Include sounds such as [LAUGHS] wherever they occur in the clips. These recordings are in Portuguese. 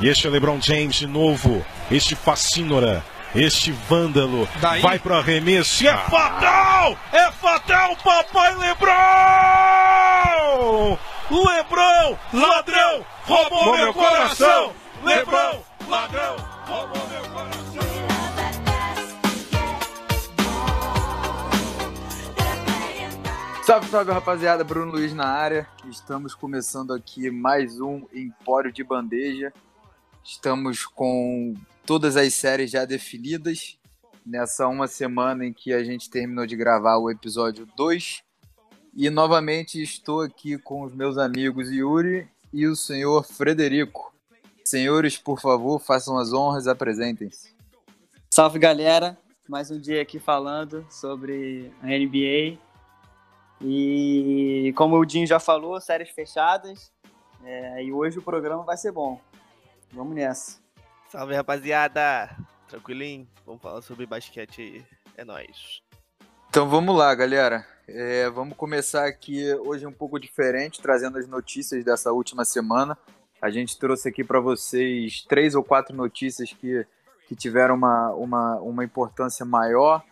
E este é LeBron James de novo. Este fascínora. Este vândalo Daí? vai pro arremesso e é fatal! É fatal, papai Lebron! Lebron, ladrão, roubou meu coração! Lebron, ladrão, roubou meu coração! Salve, salve rapaziada, Bruno Luiz na área. Estamos começando aqui mais um Empório de Bandeja. Estamos com todas as séries já definidas. Nessa uma semana em que a gente terminou de gravar o episódio 2. E novamente estou aqui com os meus amigos Yuri e o senhor Frederico. Senhores, por favor, façam as honras, apresentem-se. Salve galera, mais um dia aqui falando sobre a NBA. E como o Dinho já falou, séries fechadas. É, e hoje o programa vai ser bom. Vamos nessa. Salve rapaziada! Tranquilinho? Vamos falar sobre basquete aí. É nóis. Então vamos lá, galera. É, vamos começar aqui hoje um pouco diferente, trazendo as notícias dessa última semana. A gente trouxe aqui para vocês três ou quatro notícias que, que tiveram uma, uma, uma importância maior,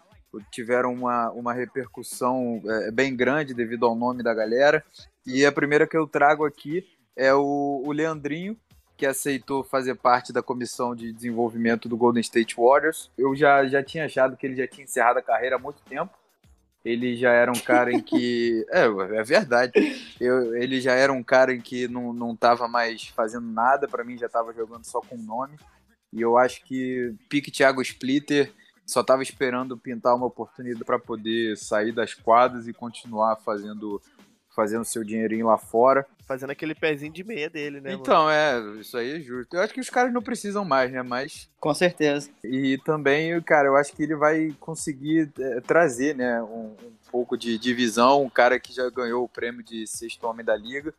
tiveram uma, uma repercussão é, bem grande devido ao nome da galera. E a primeira que eu trago aqui é o, o Leandrinho, que aceitou fazer parte da comissão de desenvolvimento do Golden State Warriors. Eu já, já tinha achado que ele já tinha encerrado a carreira há muito tempo. Ele já era um cara em que. [LAUGHS] É, é verdade. Eu, ele já era um cara em que não, não tava mais fazendo nada. Para mim, já tava jogando só com nome. E eu acho que Pique Thiago Splitter só tava esperando pintar uma oportunidade para poder sair das quadras e continuar fazendo fazendo seu dinheirinho lá fora. Fazendo aquele pezinho de meia dele, né? Então, é, isso aí é justo. Eu acho que os caras não precisam mais, né? Mas. Com certeza. E também, cara, eu acho que ele vai conseguir é, trazer, né, um, um, pouco de divisão. Um cara que já ganhou o prêmio de sexto homem da liga.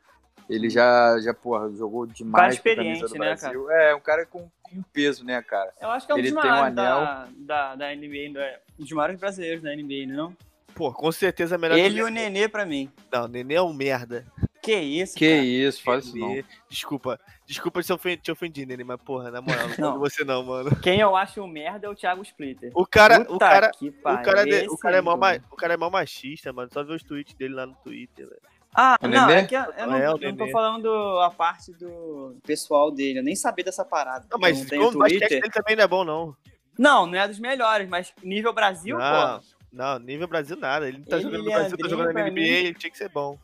Ele já, já porra, jogou demais cara experiente, do né, Brasil. Cara? É, um cara com, com peso, né, cara? Eu acho que é um ele dos um maiores anel. da, da, da NBA, é, um dos maiores brasileiros da NBA, não? Pô, com certeza é melhor Ele e o Nenê pra mim. Não, o Nenê é um merda. Que isso, Que cara? isso, fala isso não. Desculpa. Desculpa se eu ofendi, te ofendi, Nenê, mas porra, na moral, não [LAUGHS] Não. você não, mano. Quem eu acho um merda é o Thiago Splitter. O cara, Puta o cara, que o cara, de- esse o cara é mó, o cara é mó machista, mano. Só ver os tweets dele lá no Twitter, velho. Ah, O não, Nenê? é que eu, eu não, É, eu não tô falando a parte do pessoal dele, eu nem sabia dessa parada. Não, mas não o basquete dele também não é bom, não. Não, não é dos melhores, mas nível Brasil, Não, pô. não, nível Brasil nada. Ele não tá Ele jogando no Brasil, tá jogando na NBA, mim- ele tinha que ser bom.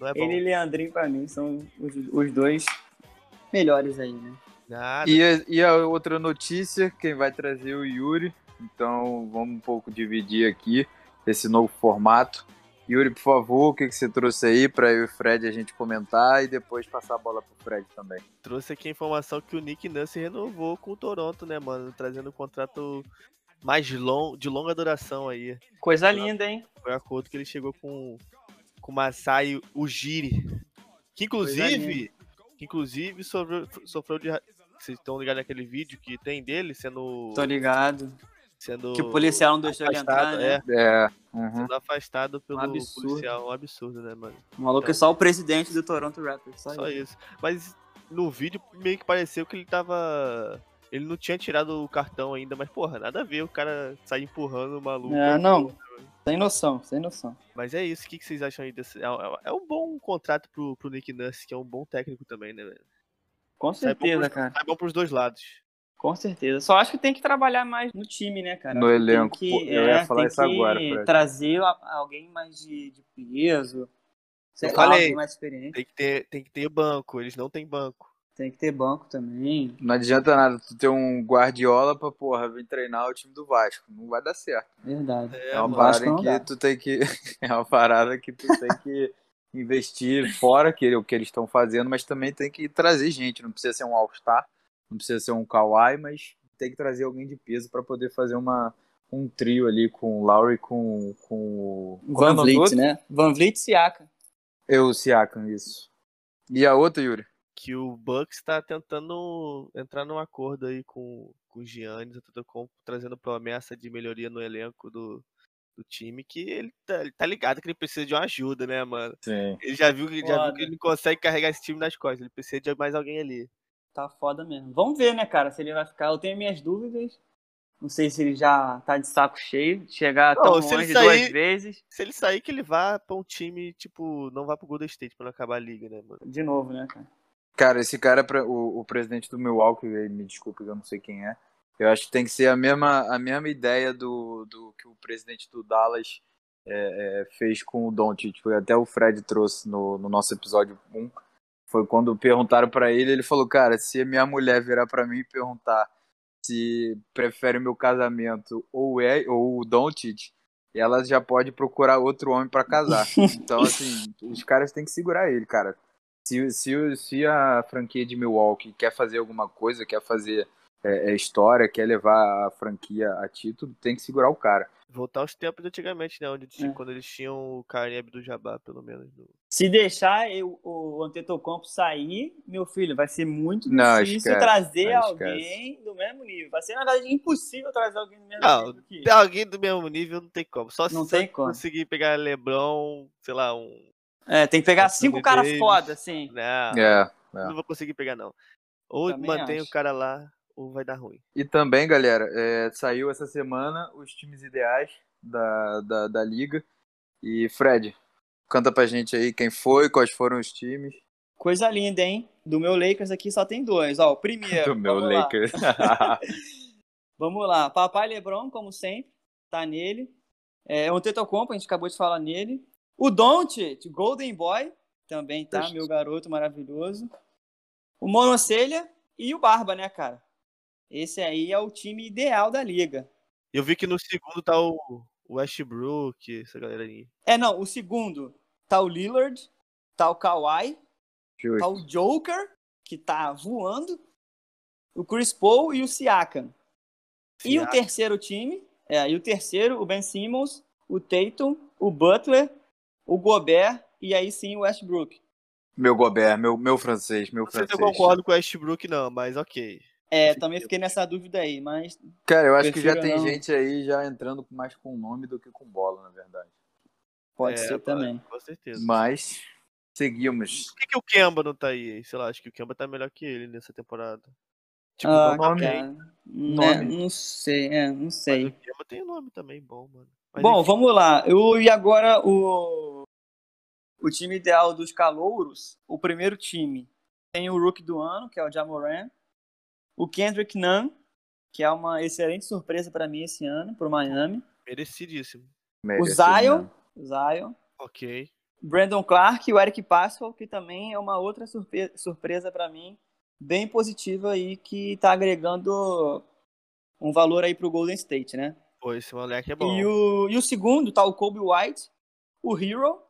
Não é bom. Ele e Leandrinho, pra mim, são os, os dois melhores aí, né? Nada. E a, e a outra notícia, quem vai trazer é o Yuri. Então vamos um pouco dividir aqui esse novo formato. Yuri, por favor, o que, que você trouxe aí para eu e o Fred a gente comentar e depois passar a bola pro Fred também. Trouxe aqui a informação que o Nick Nurse renovou com o Toronto, né, mano? Trazendo um contrato mais long, de longa duração aí. Coisa linda, hein? Foi a acordo que ele chegou com, com o Masai Ujiri. Que inclusive, que inclusive sofreu, sofreu de. Vocês estão ligados naquele vídeo que tem dele sendo. Tô ligado. sendo Que o policial não deixou ele entrar, afastado, né? é, É, uhum. sendo afastado pelo Um absurdo. policial. Um absurdo, né, mano? O maluco é só o presidente do Toronto Raptors. Só, Só isso. isso. Mas no vídeo meio que pareceu que ele tava. Ele não tinha tirado o cartão ainda, mas porra, nada a ver o cara sair empurrando o maluco. É, não. Sem noção, sem noção. Mas é isso, o que, que vocês acham aí desse. É, é- é um bom contrato pro, pro Nick Nurse, que é um bom técnico também, né, velho? Com Sai certeza, pros- cara. Sai bom pros dois lados. Com certeza. Só acho que tem que trabalhar mais no time, né, cara? No que tem elenco. que- Pô, eu é, ia falar tem isso agora, que Fred. trazer alguém mais de, de peso. Sei Eu lá, falei. alguém mais experiente. Tem que, ter, tem que ter banco, eles não têm banco. Tem que ter banco também. Não adianta nada tu ter um Guardiola pra, porra, vir treinar o time do Vasco. Não vai dar certo. Verdade. É, É, uma parada que dá. tu tem que. [LAUGHS] É uma parada que tu tem que investir fora que, o que eles estão fazendo, mas também tem que trazer gente. Não precisa ser um All-Star, não precisa ser um Kawhi, mas tem que trazer alguém de peso pra poder fazer uma, um trio ali com o Lowry com, com o. é Van do Vliet, né? Van Vliet e Siaka. Eu, o Siakam, isso. E a outra, Yuri? Que o Bucks tá tentando entrar num acordo aí com, com o Giannis, Antetokounmpo, trazendo promessa de melhoria no elenco do, do time, que ele tá, ele tá ligado que ele precisa de uma ajuda, né, mano? Sim. Ele já viu, que- já viu que ele não consegue carregar esse time nas costas, ele precisa de mais alguém ali. Tá foda mesmo. Vamos ver, né, cara, se ele vai ficar. Eu tenho minhas dúvidas. Não sei se ele já tá de saco cheio de chegar Não, tão longe sair- duas vezes. Se ele sair, que ele vá pra um time, tipo, não vá pro Golden State pra não acabar a liga, né, mano? De novo, né, cara? Cara, esse cara, pra- o, o presidente do Milwaukee, me desculpe, eu não sei quem é. Eu acho que tem que ser a mesma, a mesma ideia do, do que o presidente do Dallas é, é, fez com o Doncic. Foi Até o Fred trouxe no, no nosso episódio 1. Foi quando perguntaram pra ele, ele falou, cara, se minha mulher virar pra mim e perguntar se prefere o meu casamento ou, é, ou o Doncic, ela já pode procurar outro homem pra casar. [LAUGHS] Então, assim, os caras têm que segurar ele, cara. Se, se, se a franquia de Milwaukee quer fazer alguma coisa, quer fazer é, é, história, quer levar a franquia a título, tem que segurar o cara. Voltar aos tempos de antigamente, né? Onde tinha- É. quando eles tinham o Karim Abdul-Jabbar, pelo menos. no- Se deixar eu- o Antetokounmpo sair, meu filho, vai ser muito Não, difícil esquece, trazer não, alguém do mesmo nível. Vai ser, na verdade, impossível trazer alguém do mesmo Não, nível que Tem alguém do mesmo nível, não tem como. Só Não se tem como. conseguir pegar LeBron, sei lá, um... É, tem que pegar cinco caras foda, assim. Não, É. não vou conseguir pegar, não. Ou Também mantém acho. o cara lá, ou vai dar ruim. E também, galera, é, saiu essa semana os times ideais da, da, da liga. E Fred, canta pra gente aí quem foi, quais foram os times. Coisa linda, hein? Do meu Lakers aqui só tem dois. Ó, o primeiro. Do meu vamos lá. Lakers. [LAUGHS] Vamos lá. Papai Lebron, como sempre, tá nele. É, o Tetocompo, a gente acabou de falar nele. O Doncic, Golden Boy, também tá, meu garoto maravilhoso. O Monocelha e o Barba, né, cara? Esse aí é o time ideal da liga. Eu vi que no segundo tá o Westbrook, essa galera aí. É, não, o segundo tá o Lillard, tá o Kawhi, tá o Joker, que tá voando, o Chris Paul e o Siakam. E o Siakam. terceiro time, é, e o terceiro, o Ben Simmons, o Tatum, o Butler, o Gobert e aí sim o Westbrook. Meu Gobert, meu, meu francês, meu Não sei se eu francês. concordo com o Westbrook, não, mas ok. É, também fiquei nessa dúvida aí, mas Cara, eu acho que já Prefiro tem não. gente aí já entrando mais com nome do que com bola, na verdade. pode É, ser também. Com certeza. Mas seguimos. Por que, que o Kemba não tá aí? Sei lá, acho que o Kemba tá melhor que ele nessa temporada. Tipo, Ah, não nome. né, Nome. não sei, é, não mas sei. o Kemba tem nome também bom, mano. Mas Bom, enfim, vamos lá. Eu, e agora o, o time ideal dos calouros. O primeiro time tem o rookie do ano, que é o Jamoran. O Kendrick Nunn, que é uma excelente surpresa para mim esse ano, pro Miami. merecidíssimo. O Zion, o Zion. Ok. Brandon Clark e o Eric Pascal, que também é uma outra surpe- surpresa para mim, bem positiva aí, que tá agregando um valor aí pro Golden State, né? Pô, esse moleque é bom. E o, e o segundo tá o Kobe White, o Hero,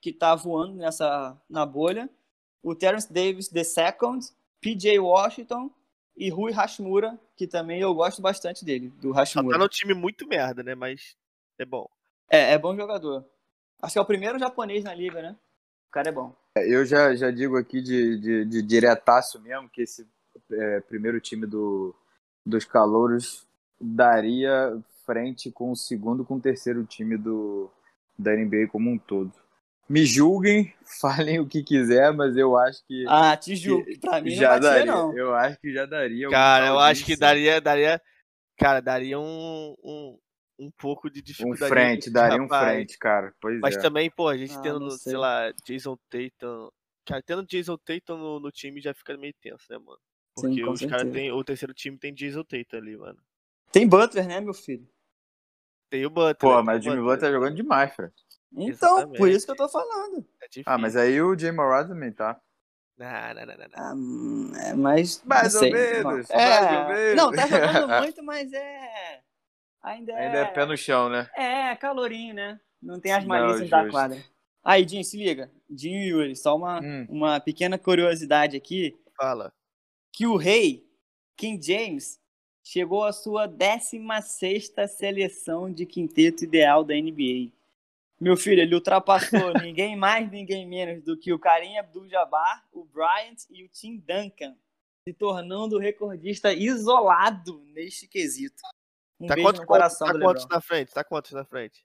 que tá voando nessa na bolha, o Terence Davis II, PJ Washington e Rui Hashimura, que também eu gosto bastante dele, do Só tá Hashimura. no time muito merda, né? Mas é bom. É, é bom jogador. Acho que é o primeiro japonês na liga, né? O cara é bom. Eu já, já digo aqui de, de, de diretaço mesmo que esse é, primeiro time do, dos calouros daria frente com o segundo com o terceiro time do, da NBA como um todo. Me julguem, [LAUGHS] falem o que quiser, mas eu acho que Ah, te julgo. Pra mim já não daria. não. Eu acho que já daria. Cara, eu acho que daria, daria. Cara, daria um, um, um pouco de um dificuldade. frente, nesse [LAUGHS] daria um rapaz. frente, cara. Pois Mas é. também, pô, a gente Ah, tendo, sei sei. lá, Jason Tatum. Cara, tendo Jason Tatum no, no time já fica meio tenso, né, mano? Sim, Porque com os caras têm. O terceiro time tem Jason Tatum ali, mano. Tem Butler, né, meu filho? Tem o Butler. Pô, tem mas o Jimmy Butler tá jogando demais, Fred. Então, por Exatamente. isso que eu tô falando. É. Ah, mas aí o Jay Morant também tá. Não, não, não, não. Ah, hum, é, mas. Mais não ou sei. menos, Não. mais É, ou menos. Não, tá jogando [LAUGHS] muito, mas é. Ainda é. Ainda é pé no chão, né? É, calorinho, né? Não tem as Não, malícias da quadra. Aí, Jim, se liga. Jim e Yuri, só uma, Hum. uma pequena curiosidade aqui. Fala. Que o rei, King James, chegou à sua 16ª seleção de quinteto ideal da NBA. Meu filho, ele ultrapassou [LAUGHS] ninguém mais, ninguém menos do que o Karim Abdul-Jabbar, o Bryant e o Tim Duncan, se tornando o recordista isolado neste quesito. Um Tá beijo quantos, no coração tá do quantos na frente? Tá quantos na frente?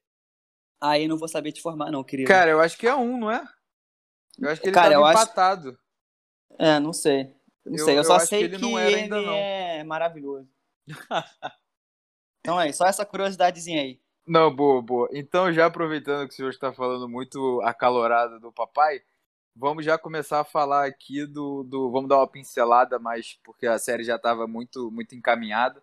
Aí não vou saber te formar, não, querido. Cara, eu acho que é um, não é? Eu acho que ele Cara, tava eu acho- empatado. É, não sei. Não Eu- sei, eu, eu só sei que que ele ele, não era ainda, não. é maravilhoso. Então é, só essa curiosidadezinha aí. Não, boa, boa. Então, já aproveitando que o senhor está falando muito acalorado do papai, vamos já começar a falar aqui do, do. Vamos dar uma pincelada, mas porque a série já estava muito, muito encaminhada.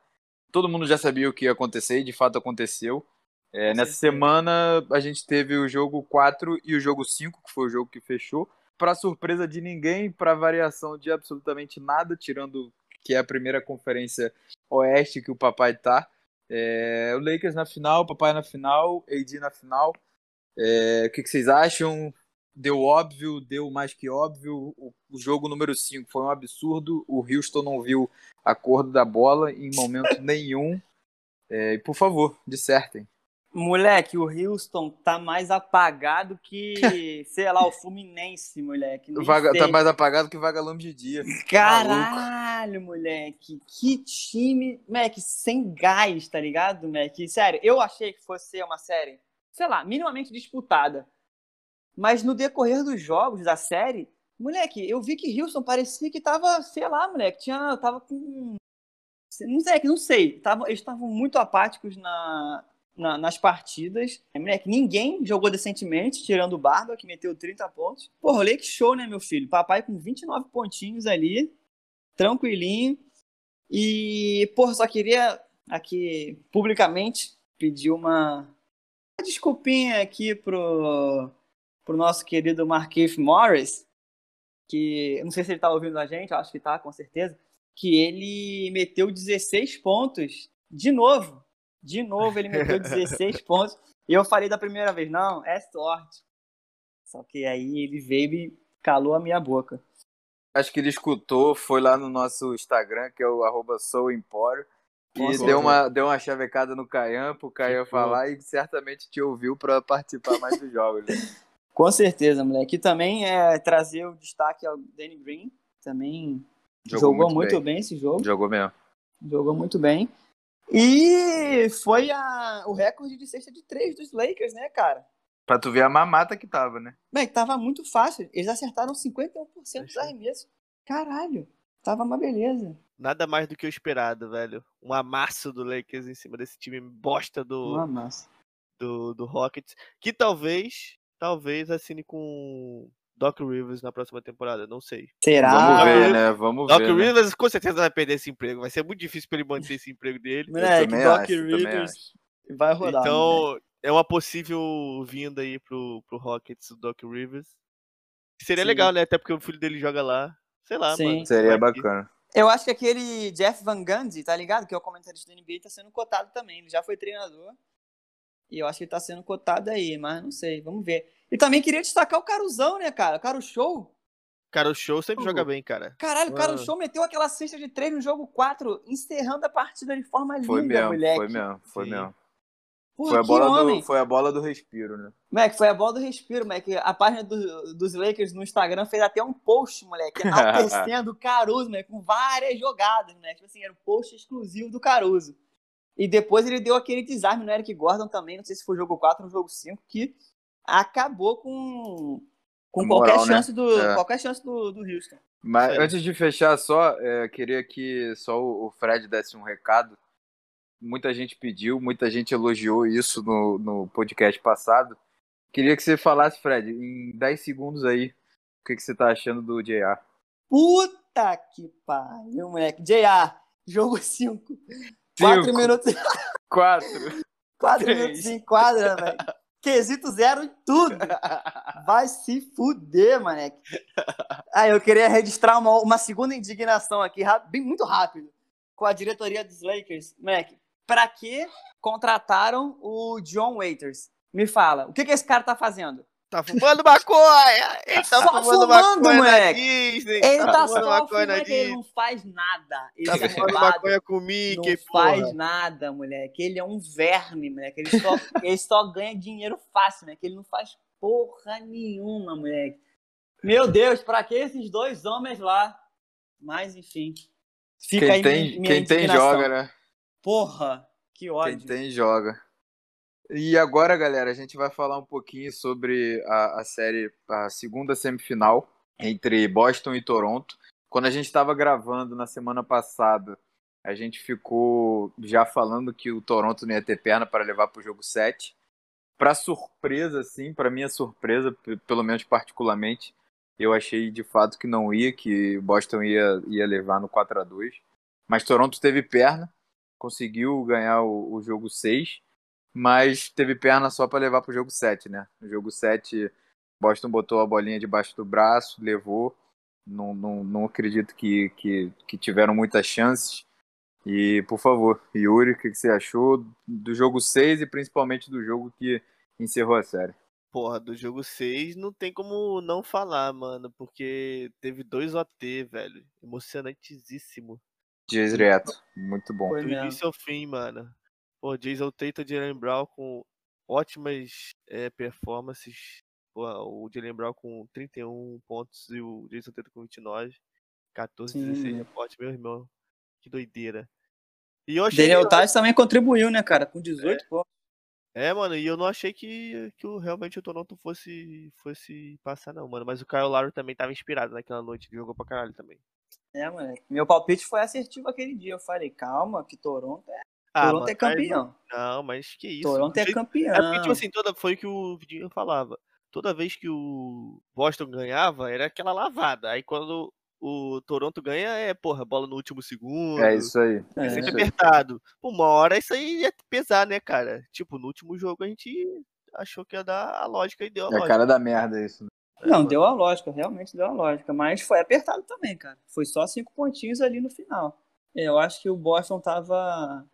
Todo mundo já sabia o que ia acontecer e de fato aconteceu. É, nessa semana a gente teve o jogo 4 e o jogo 5, que foi o jogo que fechou. Para surpresa de ninguém, para variação de absolutamente nada, tirando que é a primeira conferência oeste que o papai tá. É, o Lakers na final, o papai na final, AD na final. É, o que, que vocês acham? Deu óbvio, deu mais que óbvio. O, o jogo número 5 foi um absurdo. O Houston não viu a cor da bola em momento nenhum. É, e por favor, dissertem. Moleque, o Houston tá mais apagado que, [LAUGHS] sei lá, o Fluminense, moleque. Vaga, tá mais apagado que vagalume de dia. Caralho, moleque. Que time, moleque, sem gás, tá ligado, moleque? Sério, eu achei que fosse ser uma série, sei lá, minimamente disputada. Mas no decorrer dos jogos da série, moleque, eu vi que Houston parecia que tava, sei lá, moleque, tinha, tava com. Não sei, não sei. Eles estavam muito apáticos na, na- nas partidas. Moleque, ninguém jogou decentemente, tirando o Barba, que meteu 30 pontos. Porra, olha que show, né, meu filho? Papai com 29 pontinhos ali, tranquilinho. E, porra, só queria aqui publicamente pedir uma, desculpinha aqui pro, pro nosso querido Marquise Morris, que não sei se ele tá ouvindo a gente, acho que tá, com certeza, que ele meteu 16 pontos de novo. De novo ele meteu 16 [LAUGHS] pontos. E eu falei da primeira vez, não, é sorte. Só que aí ele veio e calou a minha boca. Acho que ele escutou, foi lá no nosso Instagram, que é o arroba souempório, e certeza. deu uma, deu uma chavecada no Caian, pro Caian falar e certamente te ouviu para participar mais dos jogos. né? [LAUGHS] Com certeza, moleque. E também é trazer o destaque ao Danny Green. Também jogou, muito, bem. esse jogo. Jogou mesmo. Jogou muito bem. E foi a, o recorde de cesta de três dos Lakers, né, cara? Pra tu ver a mamata que tava, né? Bem, tava muito fácil. Eles acertaram 51% dos arremessos. Caralho, tava uma beleza. Nada mais do que o esperado, velho. Um amasso do Lakers em cima desse time bosta do, Uma massa. do, do Rockets. Que talvez, talvez assine com Doc Rivers na próxima temporada. Não sei. Será? Vamos ver, né? Vamos Doc ver. né? Rivers com certeza vai perder esse emprego. Vai ser muito difícil pra ele manter esse emprego dele. Moleque, também Doc acho, Rivers vai rodar. Então, é uma possível vinda aí pro, pro Rockets do Doc Rivers. Seria Sim. legal, né? Até porque o filho dele joga lá. Sei lá, Sim. mano. Seria bacana. Eu acho que aquele Jeff Van Gundy, tá ligado? Que é o comentarista da NBA, tá sendo cotado também. Ele já foi treinador. E eu acho que ele tá sendo cotado aí, mas não sei, vamos ver. E também queria destacar o Caruzão, né, cara? O Caro Show. Cara, o show sempre Pô. joga bem, cara. Caralho, o Caro Ah. Show meteu aquela cesta de três no jogo 4, encerrando a partida de forma Foi linda, mesmo, moleque. foi mesmo, foi Sim. mesmo. Porra, Foi a, bola homem. do, foi a bola do respiro, né? Moleque, foi a bola do respiro, moleque. A página do- dos Lakers no Instagram fez até um post, moleque, enaltecendo o Caruso, moleque, com várias jogadas, moleque. Tipo assim, era um post exclusivo do Caruso. E depois ele deu aquele desarme no Eric Gordon também, não sei se foi jogo 4 ou jogo 5, que acabou com, com Moral, qualquer né? chance do É. qualquer chance do, do Houston. Mas Sério. antes de fechar só, é, queria que só o Fred desse um recado. Muita gente pediu, muita gente elogiou isso no, no podcast passado. Queria que você falasse, Fred, em 10 segundos aí, o que, que você tá achando do JR. Puta que pariu, moleque. JR, jogo [LAUGHS] 5. 4 Cinco. minutos, Quatro. [LAUGHS] quatro Três. minutos em quadra, velho. Quesito zero em tudo. [LAUGHS] Vai se fuder, moleque. Ah, eu queria registrar uma, uma segunda indignação aqui, bem muito rápido, com a diretoria dos Lakers. Moleque, pra que contrataram o John Waiters? Me fala, o que, que esse cara tá fazendo? Tá fumando maconha! Ele tá Só fumando fumando, maconha na moleque. Disney! Ele tá fumando só maconha na fumando, ele Disney! não faz nada. Ele Tá é fumando maconha com o Não Mickey, faz porra! nada, moleque. Ele é um verme, moleque. Ele só, [LAUGHS] ele só ganha dinheiro fácil, né? Que ele não faz porra nenhuma, moleque. Meu Deus, pra que esses dois homens lá? Mas, enfim. Fica Quem aí tem, minha, minha quem tem joga, né? Porra, que Quem ódio. tem joga. E agora, galera, a gente vai falar um pouquinho sobre a, a série, a segunda semifinal entre Boston e Toronto. quando a gente estava gravando na semana passada, a gente ficou já falando que o Toronto não ia ter perna para levar para o jogo 7. Para surpresa, sim, para minha surpresa, pelo menos particularmente, eu achei de fato que não ia, que Boston ia, ia levar no 4 a 2 Mas Toronto teve perna, conseguiu ganhar o, o jogo 6, mas teve perna só para levar para o jogo 7, né? No jogo 7, Boston botou a bolinha debaixo do braço, levou. Não, não, não acredito que, que, que tiveram muitas chances. E, por favor, Yuri, o que, que você achou do jogo 6 e principalmente do jogo que encerrou a série? Porra, do jogo 6 não tem como não falar, mano, porque teve dois OT, velho. Emocionantíssimo. Direto, muito bom. Do início ao fim, mano. Pô, Jason Tatum e Jalen Brown com ótimas é, performances. Pô, o Jalen Brown com 31 pontos e o Jason Tatum com 29. 14, Sim. 16 rebotes, meu irmão. Que doideira. E eu achei Daniel Tais também contribuiu, né, cara? Com 18 é. pontos. É, mano, e eu não achei que, que realmente o Toronto fosse, fosse passar, não, mano. Mas o Kyle Lowry também tava inspirado naquela noite, jogou pra caralho também. É, mano. Meu palpite foi assertivo aquele dia. Eu falei, calma, que Toronto é. Ah, Toronto é campeão. Não, mas que isso. Toronto é campeão. É porque, tipo assim, toda, foi o que o Vidinho falava. Toda vez que o Boston ganhava, era aquela lavada. Aí quando o Toronto ganha é, porra, bola no último segundo. É isso aí. É, é sempre apertado. Uma hora isso aí ia pesar, né, cara? Tipo, no último jogo a gente achou que ia dar a lógica e deu a é lógica. É a cara da merda isso. Né? Não, deu a lógica, realmente deu a lógica. Mas foi apertado também, cara. Foi só cinco pontinhos ali no final. É, eu acho que o Boston tava.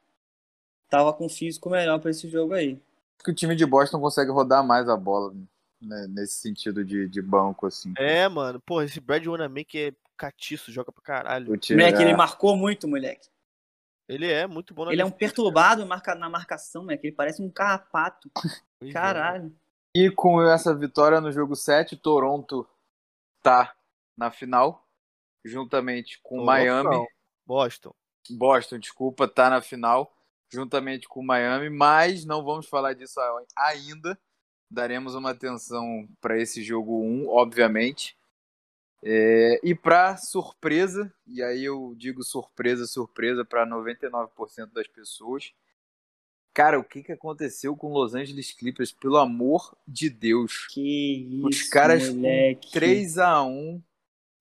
Tava com físico melhor para esse jogo aí. Acho que o time de Boston consegue rodar mais a bola. Né, nesse sentido de, de banco, assim. É, mano. Pô, esse Brad Wanamaker é catiço, joga pra caralho. O time moleque, é... ele marcou muito, moleque. Ele é muito bom na Ele é um perturbado marca, na marcação, moleque. Ele parece um carrapato. É. caralho. E com essa vitória no jogo 7, Toronto tá na final, juntamente com Toronto, Miami. Não. Boston. Boston, desculpa, tá na final, juntamente com Miami, mas não vamos falar disso ainda. Daremos uma atenção para esse jogo 1, obviamente. É, e para surpresa, e aí eu digo surpresa, surpresa para 99% das pessoas. Cara, o que, que aconteceu com Los Angeles Clippers? Pelo amor de Deus. Que isso, Os caras moleque. com 3 a 1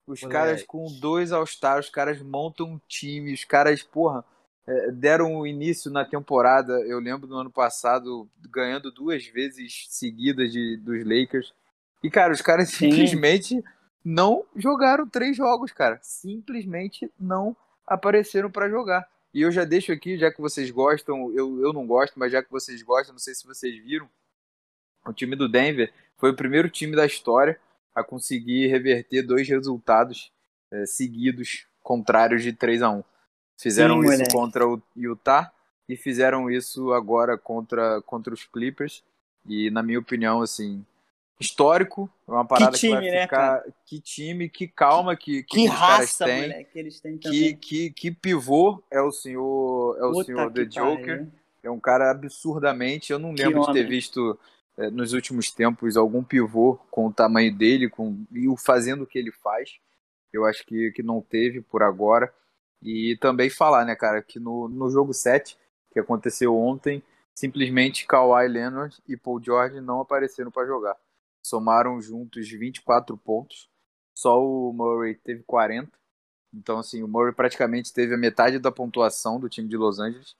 os moleque. caras com dois All-Stars, os caras montam um time, os caras, porra, é, deram início na temporada, eu lembro do ano passado, ganhando duas vezes seguidas de, dos Lakers. E, cara, os caras Sim. simplesmente não jogaram três jogos, cara. Simplesmente não apareceram para jogar. E eu já deixo aqui, já que vocês gostam, eu, eu não gosto, mas já que vocês gostam, não sei se vocês viram, o time do Denver foi o primeiro time da história a conseguir reverter dois resultados é, seguidos contrários de 3 a 1 Fizeram Sim, isso moleque. contra o Utah e fizeram isso agora contra, contra os Clippers. E, na minha opinião, assim, histórico. É uma parada que, time, que vai né, ficar. Né, que time, que calma que, que, que raça, caras têm. que eles têm que, que, que pivô é o senhor, é o Puta senhor The Joker. Pare. É um cara absurdamente. Eu não lembro de ter visto é, nos últimos tempos algum pivô com o tamanho dele com, e o fazendo o que ele faz. Eu acho que, que não teve por agora. E também falar, né, cara, que no, no jogo 7, que aconteceu ontem, simplesmente Kawhi Leonard e Paul George não apareceram para jogar somaram juntos 24 pontos. Só o Murray teve 40. Então, assim, o Murray praticamente teve a metade da pontuação do time de Los Angeles.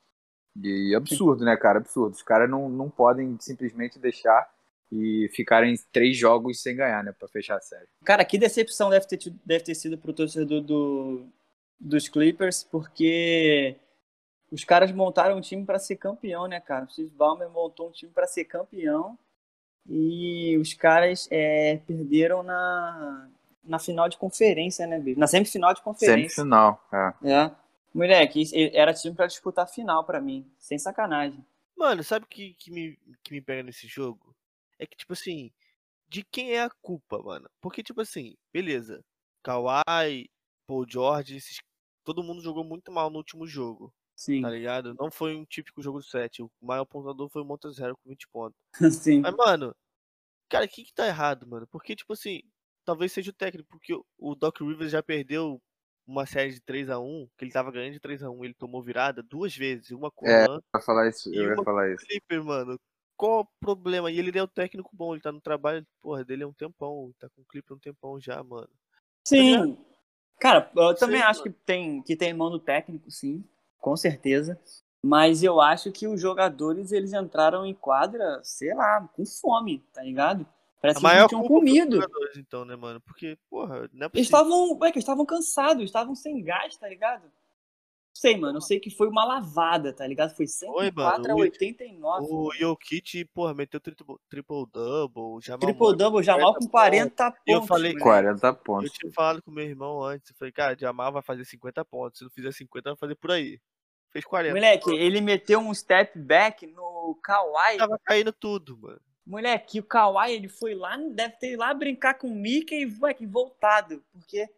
E absurdo, né, cara? Absurdo. Os caras não, não podem simplesmente deixar e ficarem três jogos sem ganhar, né, pra fechar a série. Cara, que decepção deve ter, deve ter sido pro torcedor do, dos Clippers, porque os caras montaram um time para ser campeão, né, cara? O Steve Ballmer montou um time para ser campeão e os caras é, perderam na, na final de conferência, né, bicho? Na semifinal de conferência. Semifinal, é. É. Moleque, era time para disputar a final para mim. Sem sacanagem. Mano, sabe o que, que, me, que me pega nesse jogo? É que, tipo assim, de quem é a culpa, mano? Porque, tipo assim, beleza. Kawhi, Paul George, esses, todo mundo jogou muito mal no último jogo. Sim. Tá ligado? Não foi um típico jogo 7. O maior pontuador foi o Montezero com 20 pontos. [LAUGHS] Sim. Mas, mano, cara, o que que tá errado, mano? Porque, tipo assim, talvez seja o técnico, porque o Doc Rivers já perdeu uma série de 3x1, que ele tava ganhando de 3x1, ele tomou virada duas vezes, uma com É. o Lan, Pra falar isso, eu ia uma- falar isso. Clipper, mano. Qual o problema? E ele é um técnico bom, ele tá no trabalho, porra, dele é um tempão, tá com o Clipper um tempão já, mano. Sim. Cara, eu também acho que tem, que tem mão do técnico, sim, com certeza. Mas eu acho que os jogadores, eles entraram em quadra, sei lá, com fome, tá ligado? Parece A que eles maior tinham comido. jogadores, então, né, mano? Porque, porra, não é Eles estavam, ué, que eles estavam cansados, estavam sem gás, tá ligado? Não sei, mano, eu sei que foi uma lavada, tá ligado? Foi 104 a mano, o- 89. O Jokic, porra, meteu triple- triple-double, Triple-double, Jamal com 40 pontos. Eu falei- moleque. 40 Eu pontos. tinha falado com meu irmão antes, eu falei, cara, Jamal vai fazer 50 pontos, se não fizer 50, vai fazer por aí. Fez 40. Moleque, ele meteu um step back no Kawhi. Tava caindo tudo, mano. Moleque, o Kawhi, ele foi lá, deve ter ido lá brincar com o Mickey e moleque, voltado. Porque,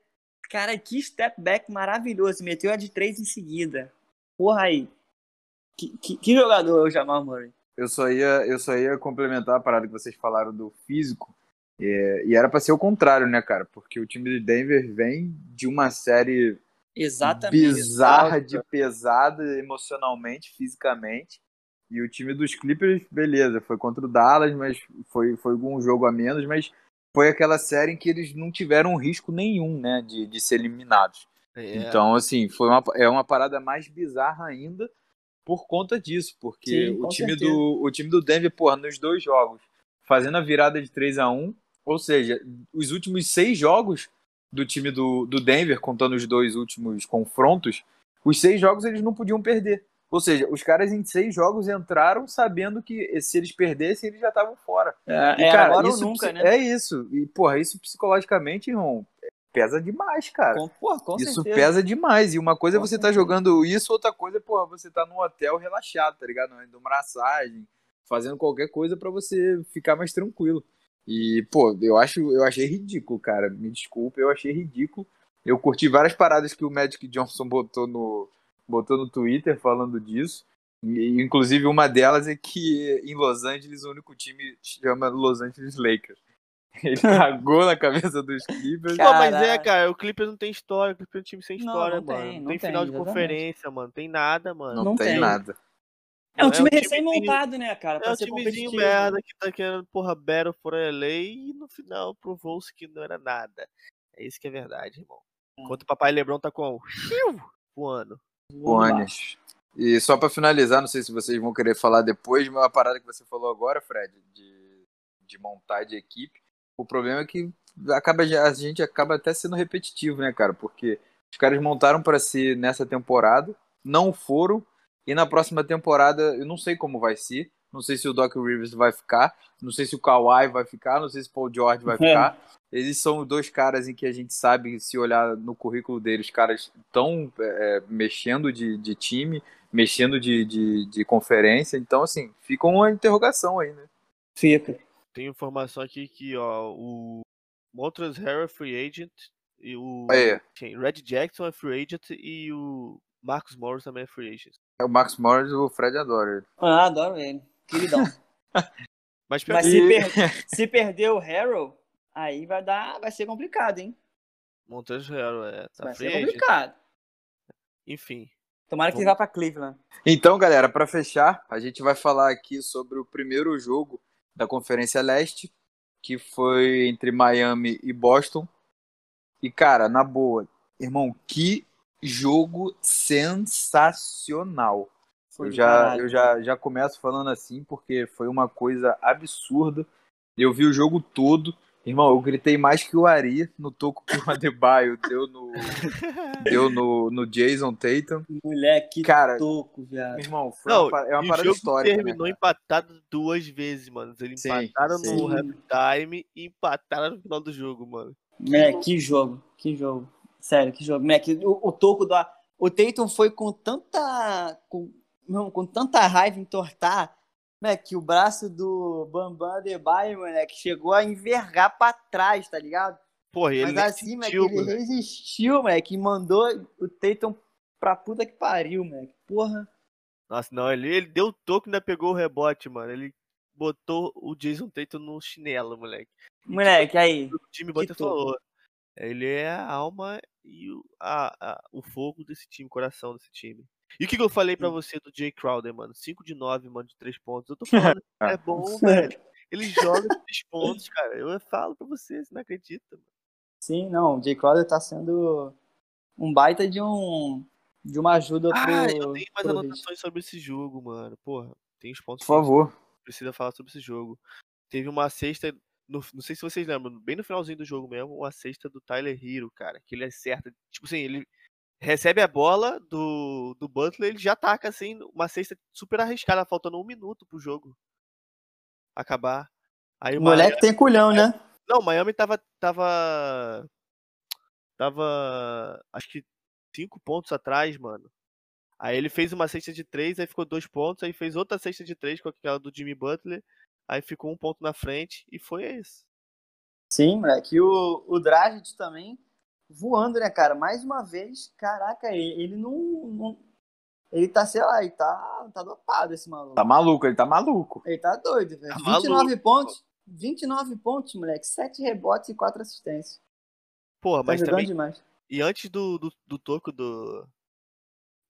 cara, que step back maravilhoso. Meteu a de três em seguida. Porra aí. Que, que, que jogador é o Jamal Murray? Eu só ia, eu só ia complementar a parada que vocês falaram do físico. É, e era pra ser o contrário, né, cara? Porque o time de Denver vem de uma série Exatamente. bizarra de pesada emocionalmente, fisicamente. E o time dos Clippers, beleza, foi contra o Dallas, mas foi, foi um jogo a menos, mas foi aquela série em que eles não tiveram risco nenhum, né, de, de ser eliminados. É, Então, assim, foi uma, é uma parada mais bizarra ainda por conta disso, porque Sim, o, time certeza. do, o time do Denver, porra, nos dois jogos, fazendo a virada de 3 a 1 ou seja, os últimos seis jogos do time do, do Denver, contando os dois últimos confrontos, os seis jogos eles não podiam perder. Ou seja, os caras em seis jogos entraram sabendo que se eles perdessem, eles já estavam fora. É, E, é cara, isso nunca, né? É isso. E, porra, isso psicologicamente, irmão, pesa demais, cara. Com, porra, com Isso certeza. pesa demais. E uma coisa é Com você tá certeza. jogando isso, outra coisa é, porra, você tá num hotel relaxado, tá ligado? Numa massagem, fazendo qualquer coisa pra você ficar mais tranquilo. E, pô, eu acho, eu achei ridículo, cara. Me desculpa, eu achei ridículo. Eu curti várias paradas que o Magic Johnson botou no, botou no Twitter falando disso. E, inclusive, uma delas é que em Los Angeles o único time chama Los Angeles Lakers. [LAUGHS] Ele [LAUGHS] cagou na cabeça dos Clippers. Pô, mas é, cara, o Clippers não tem história, o Clippers é um time sem Não, história, não mano. tem, Não não tem tem, final de conferência, mano. Tem nada, mano. Não, Não tem, tem. nada. É um É um time recém-montado, né, cara? É um timezinho merda que tá querendo, porra, Battle for LA e no final provou-se que não era nada. É isso que é verdade, irmão. É. Enquanto o papai Lebron tá com voando. Buanes. E só pra finalizar, não sei se vocês vão querer falar depois, mas uma parada que você falou agora, Fred, de, de montar de equipe. O problema é que acaba, a gente acaba até sendo repetitivo, né, cara? Porque os caras montaram pra ser nessa temporada, não foram, e na próxima temporada eu não sei como vai ser. Não sei se o Doc Rivers vai ficar, não sei se o Kawhi vai ficar, não sei se o Paul George vai É. ficar. Eles são dois caras em que a gente sabe, se olhar no currículo deles, os caras estão é, mexendo de, de time, mexendo de, de, de conferência. Então, assim, fica uma interrogação aí, né? Fica. Tem informação aqui que, ó, o Montrezl Harrell é free agent e o Aí, quem? Red Jackson é free agent e o Marcus Morris também é free agent. é o Max Morris o Fred adora ele. Ah, adoro ele. Queridão. [LAUGHS] Mas, Mas se, per- [LAUGHS] se perder o Harrow, aí vai dar, vai ser complicado, hein? Montrezl Harrell é tá vai free ser complicado. Enfim, Tomara que ele vá pra Cleveland. Então, galera, para fechar, a gente vai falar aqui sobre o primeiro jogo da Conferência Leste, que foi entre Miami e Boston. E, cara, na boa, irmão, que jogo sensacional. Foi Eu já, caralho. eu já, já começo falando assim, porque foi uma coisa absurda. Eu vi o jogo todo. Irmão, eu gritei mais que o Ari no toco que o Adebayo [LAUGHS] deu no, deu no, no Jason Tatum. Moleque, que Cara, toco, viado. irmão, foi Não, uma, é uma o parada jogo histórica. né, terminou cara? empatado duas vezes, mano. Eles Sim, empataram sim. no halftime e empataram no final do jogo, mano. É, que jogo, que jogo. Sério, que jogo. Moleque, o, o toco do. O Tatum foi com tanta. Com, com tanta raiva entortar. Né, que o braço do Bambam Adebayo, moleque, chegou a envergar pra trás, tá ligado? Porra, ele Mas assim, moleque, ele moleque. resistiu, moleque, e mandou o Tatum pra puta que pariu, moleque. Porra. Nossa, não, ele, ele deu o toque e ainda pegou o rebote, mano. Ele botou o Jason Tatum no chinelo, moleque. Moleque, aí. O time toco. falou. Ele é a alma e o, a, a- o fogo desse time, o coração desse time. E o que, que eu falei pra você do Jay Crowder, mano? 5 de 9, mano, de 3 pontos. Eu tô falando, [LAUGHS] é bom, [LAUGHS] velho. Ele joga de 3 [LAUGHS] pontos, cara. Eu falo pra você, você não acredita, mano. Sim, não, o Jay Crowder tá sendo um baita de um de uma ajuda pro Ah, eu tenho mais anotações sobre esse jogo, mano. Porra, tem os pontos Por favor. precisa falar sobre esse jogo. Teve uma cesta, no- não sei se vocês lembram, bem no finalzinho do jogo mesmo, uma cesta do Tyler Hero, cara, que ele acerta, tipo assim, ele recebe a bola do, do Butler, ele já ataca assim, uma cesta super arriscada, faltando um minuto pro jogo acabar. Aí O o Miami, moleque tem culhão, né? não, o Miami tava tava tava acho que cinco pontos atrás, mano. Aí ele fez uma cesta de três, aí ficou dois pontos, aí fez outra cesta de três com aquela do Jimmy Butler, aí ficou um ponto na frente e foi isso. Sim, moleque. E o, o Dragic também voando, né, cara? Mais uma vez, caraca, ele, ele não, não- Ele tá, sei lá, ele tá, tá dopado esse maluco. Tá maluco, ele tá maluco. Ele tá doido, velho. Tá 29 maluco, pontos. 29 pontos, moleque. 7 rebotes e 4 assistências. Porra, Tá mas também. demais. E antes do, do, do toco do.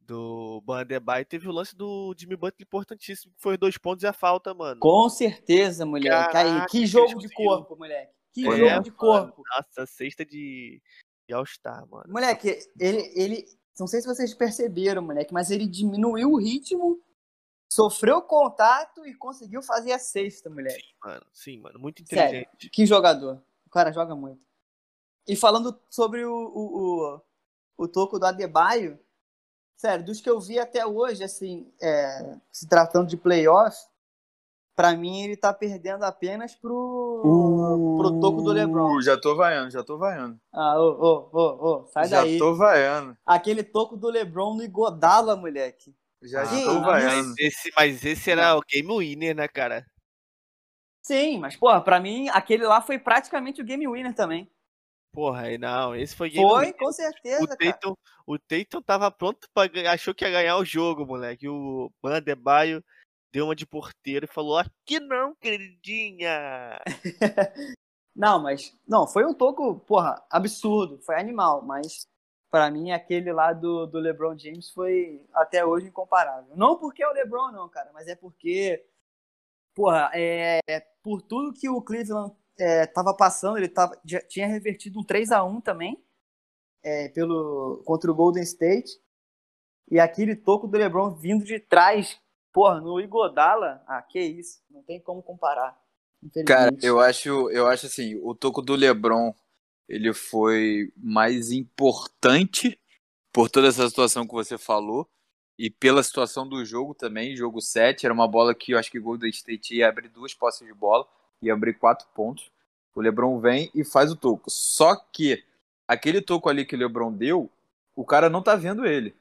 Do Bandebay, teve o lance do Jimmy Butler importantíssimo, que foi dois pontos e a falta, mano. Com certeza, moleque. Aí, Caraca, que jogo de corpo, moleque. Que É, jogo mano. de corpo. Nossa, sexta de, de All-Star, mano. Moleque, ele, ele. Não sei se vocês perceberam, moleque, mas ele diminuiu o ritmo, sofreu contato e conseguiu fazer a sexta, moleque. Sim, mano. Sim, mano. Muito Sério. inteligente. Que jogador. O cara joga muito. E falando sobre o, o, o, o toco do Adebayo, sério, dos que eu vi até hoje, assim, é, se tratando de playoff, pra mim ele tá perdendo apenas pro, pro toco do LeBron. Uh, Já tô vaiando, já tô vaiando. Ah, ô, ô, ô, ô, sai já daí. tô vaiando. Aquele toco do LeBron no Igodala, moleque. Já estou isso? vaiando. Mas esse, mas esse era o game winner, né, cara? Sim, mas, porra, pra mim, aquele lá foi praticamente o game winner também. Porra, aí não, esse foi game Foi, winner. com O certeza, cara. Tatum, o Tatum tava pronto pra ganhar, achou que ia ganhar o jogo, moleque. O Bandebaio deu uma de porteiro e falou: Aqui não, queridinha. [LAUGHS] Não, mas. Não, foi um toco, porra, absurdo. Foi animal, mas pra mim aquele lá do, do LeBron James foi até hoje incomparável. Não porque é o LeBron, não, cara, mas é porque. Porra, é, por tudo que o Cleveland é, tava passando, ele tava, já tinha revertido um 3 a 1 também é, pelo, contra o Golden State. E aquele toco do LeBron vindo de trás, porra, no Igodala, ah, que isso, não tem como comparar. Cara, eu acho, eu acho assim, o toco do LeBron, ele foi mais importante por toda essa situação que você falou e pela situação do jogo também, jogo 7, era uma bola que eu acho que o Golden State ia abrir duas posses de bola, ia abrir quatro pontos. O LeBron vem e faz o toco. Só que aquele toco ali que o LeBron deu, o cara não tá vendo ele.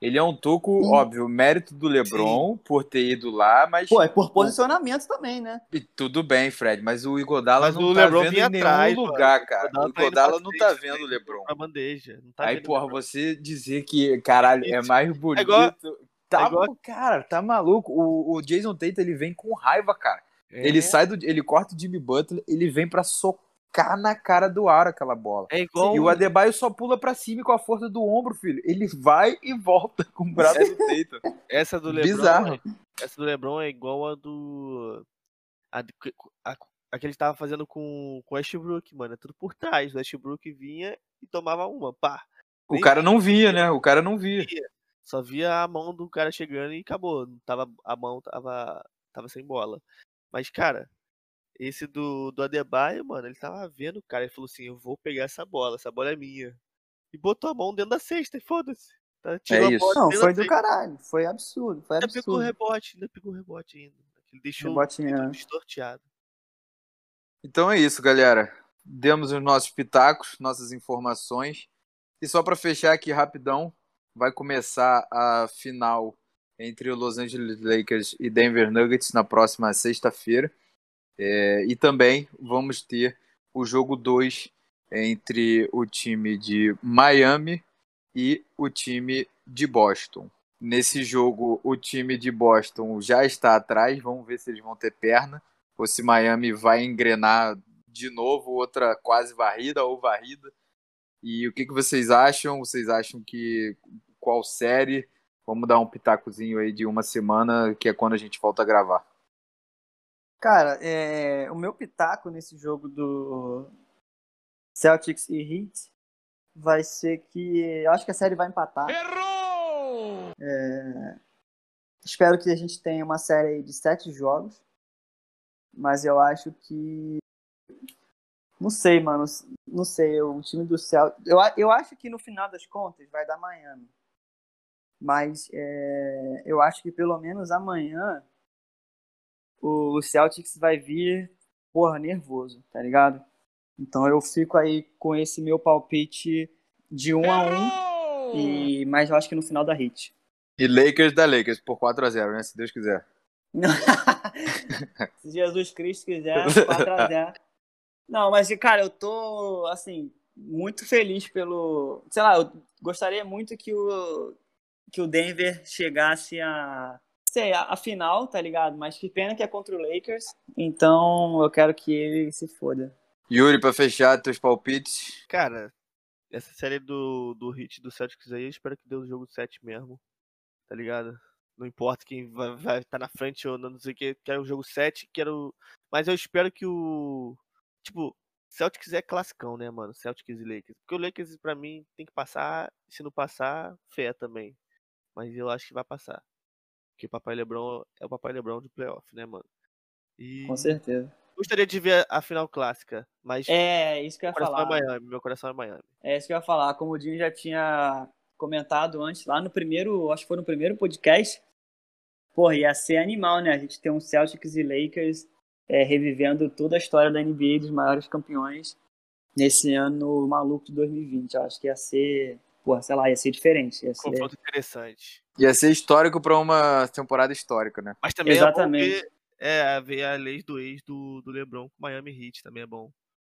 Ele é um toco, Sim. óbvio, mérito do LeBron por ter ido lá, mas Pô, é por posicionamento também, né? e tudo bem, Fred, mas o Igodala Mas não o tá LeBron vendo em nenhum atrás, mano. lugar, cara. Igodala O tá Igodala não tá vendo o LeBron. Pra bandeja. Não tá Aí, porra, você dizer que, caralho, é Isso. mais bonito. igual- tá, igual- cara, tá maluco. O, o Jason Tate, ele vem com raiva, cara. Ele É, sai do. Ele corta o Jimmy Butler, ele vem pra socar na cara do ar aquela bola. é igual. E o Adebayo só pula pra cima com a força do ombro, filho. Ele vai e volta com o braço do Tate. Essa do LeBron. Bizarro. Essa do LeBron é igual a do. A, a, a que ele tava fazendo com com o Westbrook, mano. É tudo por trás. O Westbrook vinha e tomava uma, pá. O cara não via, né? O cara não via. Só via a mão do cara chegando e acabou. Tava, a mão tava, tava sem bola. Mas, cara, esse do, do Adebayo, mano, ele tava vendo o cara. Ele falou assim: Eu vou pegar essa bola, essa bola é minha. E botou a mão dentro da cesta e foda-se. Tá? Tirou a isso. Não, foi do cesta. caralho. Foi absurdo. Foi Ainda pegou o absurdo. rebote, ainda pegou o rebote ainda. Ele deixou tudo né? distorteado. Então é isso, galera. Demos os nossos pitacos, nossas informações. E só para fechar aqui rapidão, vai começar a final entre o Los Angeles Lakers e Denver Nuggets na próxima sexta-feira. É, e também vamos ter o jogo 2 entre o time de Miami e o time de Boston. Nesse jogo, o time de Boston já está atrás. Vamos ver se eles vão ter perna ou se Miami vai engrenar de novo outra quase varrida ou varrida E o que, que vocês acham? Vocês acham que qual série? Vamos dar um pitacozinho aí de uma semana, que é quando a gente volta a gravar. Cara, é, o meu pitaco nesse jogo do Celtics e Heat vai ser que eu acho que a série vai empatar. Errou! É, espero que a gente tenha uma série de sete jogos, mas eu acho que não sei, mano, não sei. O time do Celtics, eu, eu acho que no final das contas vai dar Miami, mas é, eu acho que pelo menos amanhã o Celtics vai vir, porra, nervoso, tá ligado? Então eu fico aí com esse meu palpite de 1 um a 1 um, e mas eu acho que no final da hit. E Lakers da Lakers por 4 a 0, né, se Deus quiser. [LAUGHS] se Jesus Cristo quiser, 4 a 0. Não, mas cara, eu tô assim muito feliz pelo, sei lá, eu gostaria muito que o que o Denver chegasse a sei, a, a, final, tá ligado? Mas que pena que é contra o Lakers. Então eu quero que ele se foda. Yuri, pra fechar teus palpites. Cara, essa série do, do hit do Celtics aí, eu espero que dê o jogo 7 mesmo. Tá ligado? Não importa quem vai estar tá na frente ou não, não sei o que. Quero o jogo 7, quero. Mas eu espero que o. Tipo, Celtics é classicão, né, mano? Celtics e Lakers. Porque o Lakers, pra mim, tem que passar. Se não passar, fé também. Mas eu acho que vai passar. Porque Papai Lebron é o Papai Lebron de playoff, né, mano? E... Com certeza. Gostaria de ver a final clássica, mas. É, isso que eu ia meu falar. É Miami, meu coração é Miami. É isso que eu ia falar. Como o Dinho já tinha comentado antes, lá no primeiro, acho que foi no primeiro podcast. Porra, ia ser animal, né? A gente tem um Celtics e Lakers é, revivendo toda a história da NBA dos maiores campeões nesse ano maluco de 2020. Eu acho que ia ser porra, sei lá, ia ser diferente. Ia ser... Confronto interessante. Ia ser histórico para uma temporada histórica, né? Mas também Exatamente. é bom ver, é, ver a lei do ex do, do LeBron com Miami Heat, também é bom.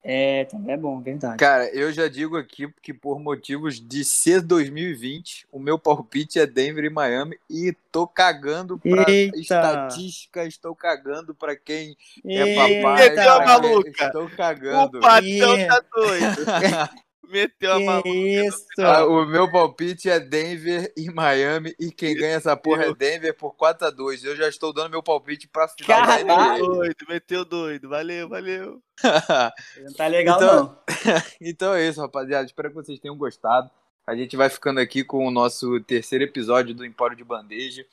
É, também é bom, verdade. Cara, eu já digo aqui que por motivos de ser 2020, o meu palpite é Denver e Miami e tô cagando pra Eita. estatística, estou cagando pra quem é Eita. é papai. Eita, maluca. Estou cagando. O patrão tá doido. [LAUGHS] Meteu a maluca. Isso. Ah, o meu palpite é Denver e Miami. E quem ganha essa porra é Denver por 4x2. Eu já estou dando meu palpite pra final Caralho. da NBA. doido, meteu doido. Valeu, valeu. [LAUGHS] Não tá legal, então, não. [LAUGHS] então é isso, rapaziada. Espero que vocês tenham gostado. A gente vai ficando aqui com o nosso terceiro episódio do Empório de Bandeja.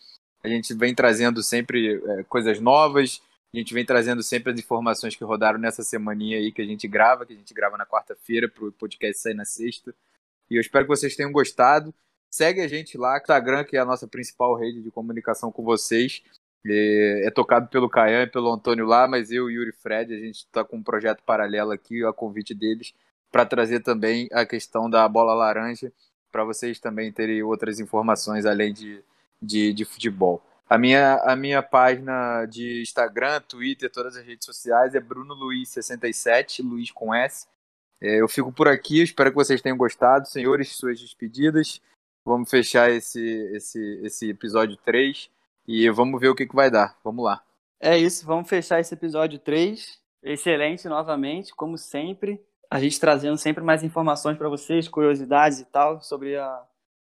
A gente vem trazendo sempre é, coisas novas, a gente vem trazendo sempre as informações que rodaram nessa semaninha aí que a gente grava, que a gente grava na quarta-feira para o podcast sair na sexta. E eu espero que vocês tenham gostado. Segue a gente lá, Instagram, que é a nossa principal rede de comunicação com vocês. É, é tocado pelo Caian e pelo Antônio lá, mas eu e Yuri Fred, a gente está com um projeto paralelo aqui, a convite deles, para trazer também a questão da bola laranja, para vocês também terem outras informações além de, de, de futebol. A minha, a minha página de Instagram, Twitter, todas as redes sociais é Bruno Luiz67, Luiz com S. É, eu fico por aqui, espero que vocês tenham gostado. Senhores, suas despedidas. Vamos fechar esse, esse, esse episódio 3 e vamos ver o que, que vai dar. Vamos lá. É isso, vamos fechar esse episódio 3. Excelente novamente, como sempre. A gente trazendo sempre mais informações para vocês, curiosidades e tal sobre a,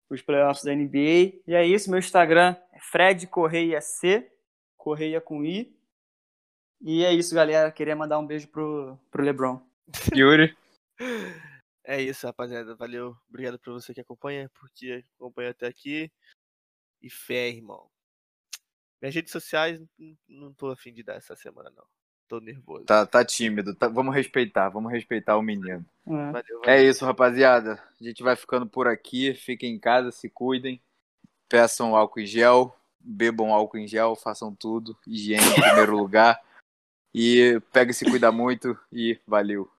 os playoffs da NBA. E é isso, meu Instagram Fred Correia C, Correia com I. E é isso, galera. Queria mandar um beijo pro, pro Lebron. [LAUGHS] Yuri. É isso, rapaziada. Valeu. Obrigado por você que acompanha, porque acompanha até aqui. E fé, irmão. Minhas redes sociais, não tô afim de dar essa semana, não. Tô nervoso. Tá, tá tímido. Tá, vamos respeitar, vamos respeitar o menino. É. Valeu, valeu. É isso, rapaziada. A gente vai ficando por aqui. Fiquem em casa, se cuidem. Peçam álcool em gel, bebam álcool em gel, façam tudo. Higiene em primeiro lugar. E pega e se cuida muito e valeu.